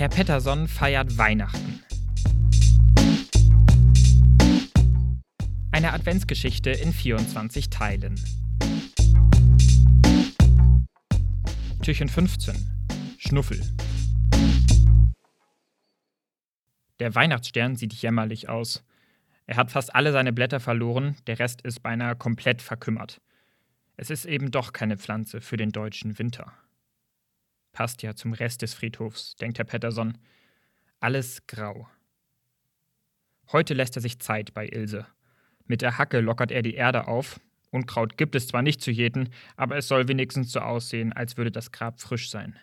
Herr Petterson feiert Weihnachten. Eine Adventsgeschichte in 24 Teilen. Türchen 15. Schnuffel. Der Weihnachtsstern sieht jämmerlich aus. Er hat fast alle seine Blätter verloren, der Rest ist beinahe komplett verkümmert. Es ist eben doch keine Pflanze für den deutschen Winter. Passt ja zum Rest des Friedhofs, denkt Herr Petterson. Alles grau. Heute lässt er sich Zeit bei Ilse. Mit der Hacke lockert er die Erde auf. Unkraut gibt es zwar nicht zu jäten, aber es soll wenigstens so aussehen, als würde das Grab frisch sein.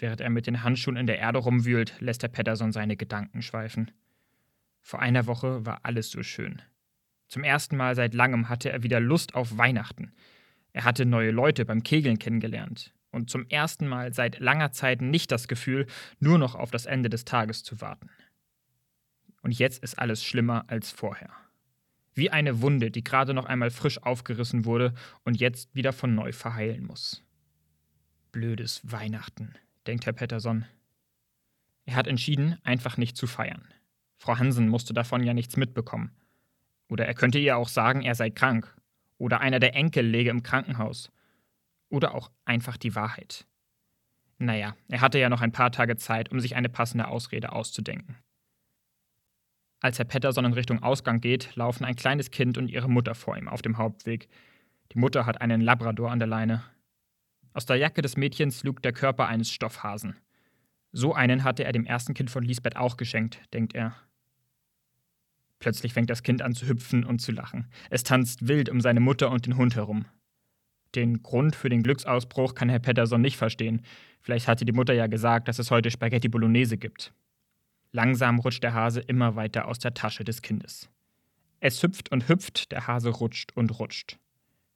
Während er mit den Handschuhen in der Erde rumwühlt, lässt Herr Petterson seine Gedanken schweifen. Vor einer Woche war alles so schön. Zum ersten Mal seit langem hatte er wieder Lust auf Weihnachten. Er hatte neue Leute beim Kegeln kennengelernt und zum ersten Mal seit langer Zeit nicht das Gefühl, nur noch auf das Ende des Tages zu warten. Und jetzt ist alles schlimmer als vorher. Wie eine Wunde, die gerade noch einmal frisch aufgerissen wurde und jetzt wieder von neu verheilen muss. Blödes Weihnachten, denkt Herr Petterson. Er hat entschieden, einfach nicht zu feiern. Frau Hansen musste davon ja nichts mitbekommen. Oder er könnte ihr auch sagen, er sei krank. Oder einer der Enkel läge im Krankenhaus. Oder auch einfach die Wahrheit. Naja, er hatte ja noch ein paar Tage Zeit, um sich eine passende Ausrede auszudenken. Als Herr Petterson in Richtung Ausgang geht, laufen ein kleines Kind und ihre Mutter vor ihm auf dem Hauptweg. Die Mutter hat einen Labrador an der Leine. Aus der Jacke des Mädchens lugt der Körper eines Stoffhasen. So einen hatte er dem ersten Kind von Lisbeth auch geschenkt, denkt er. Plötzlich fängt das Kind an zu hüpfen und zu lachen. Es tanzt wild um seine Mutter und den Hund herum. Den Grund für den Glücksausbruch kann Herr Petterson nicht verstehen. Vielleicht hatte die Mutter ja gesagt, dass es heute Spaghetti Bolognese gibt. Langsam rutscht der Hase immer weiter aus der Tasche des Kindes. Es hüpft und hüpft, der Hase rutscht und rutscht.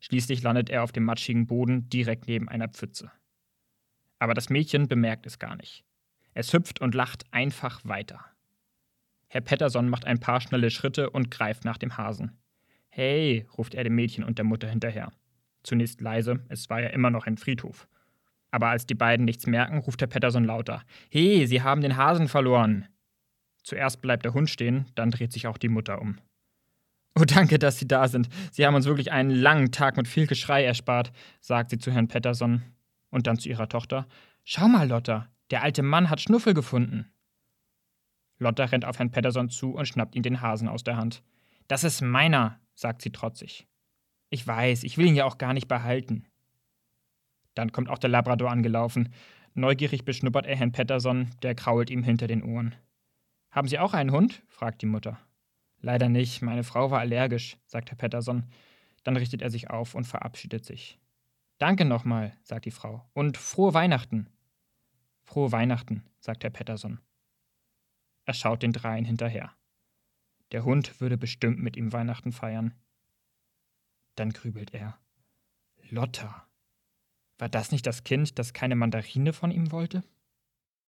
Schließlich landet er auf dem matschigen Boden direkt neben einer Pfütze. Aber das Mädchen bemerkt es gar nicht. Es hüpft und lacht einfach weiter. Herr Petterson macht ein paar schnelle Schritte und greift nach dem Hasen. Hey, ruft er dem Mädchen und der Mutter hinterher. Zunächst leise, es war ja immer noch ein Friedhof. Aber als die beiden nichts merken, ruft Herr Petterson lauter. Hey, Sie haben den Hasen verloren. Zuerst bleibt der Hund stehen, dann dreht sich auch die Mutter um. Oh, danke, dass Sie da sind. Sie haben uns wirklich einen langen Tag mit viel Geschrei erspart, sagt sie zu Herrn Petterson. Und dann zu ihrer Tochter. Schau mal, Lotta, der alte Mann hat Schnuffel gefunden. Lotta rennt auf Herrn Petterson zu und schnappt ihm den Hasen aus der Hand. Das ist meiner, sagt sie trotzig. Ich weiß, ich will ihn ja auch gar nicht behalten. Dann kommt auch der Labrador angelaufen. Neugierig beschnuppert er Herrn Petterson, der krault ihm hinter den Ohren. Haben Sie auch einen Hund? fragt die Mutter. Leider nicht, meine Frau war allergisch, sagt Herr Petterson. Dann richtet er sich auf und verabschiedet sich. Danke nochmal, sagt die Frau. Und frohe Weihnachten. Frohe Weihnachten, sagt Herr Petterson. Er schaut den dreien hinterher. Der Hund würde bestimmt mit ihm Weihnachten feiern. Dann grübelt er. Lotta. War das nicht das Kind, das keine Mandarine von ihm wollte?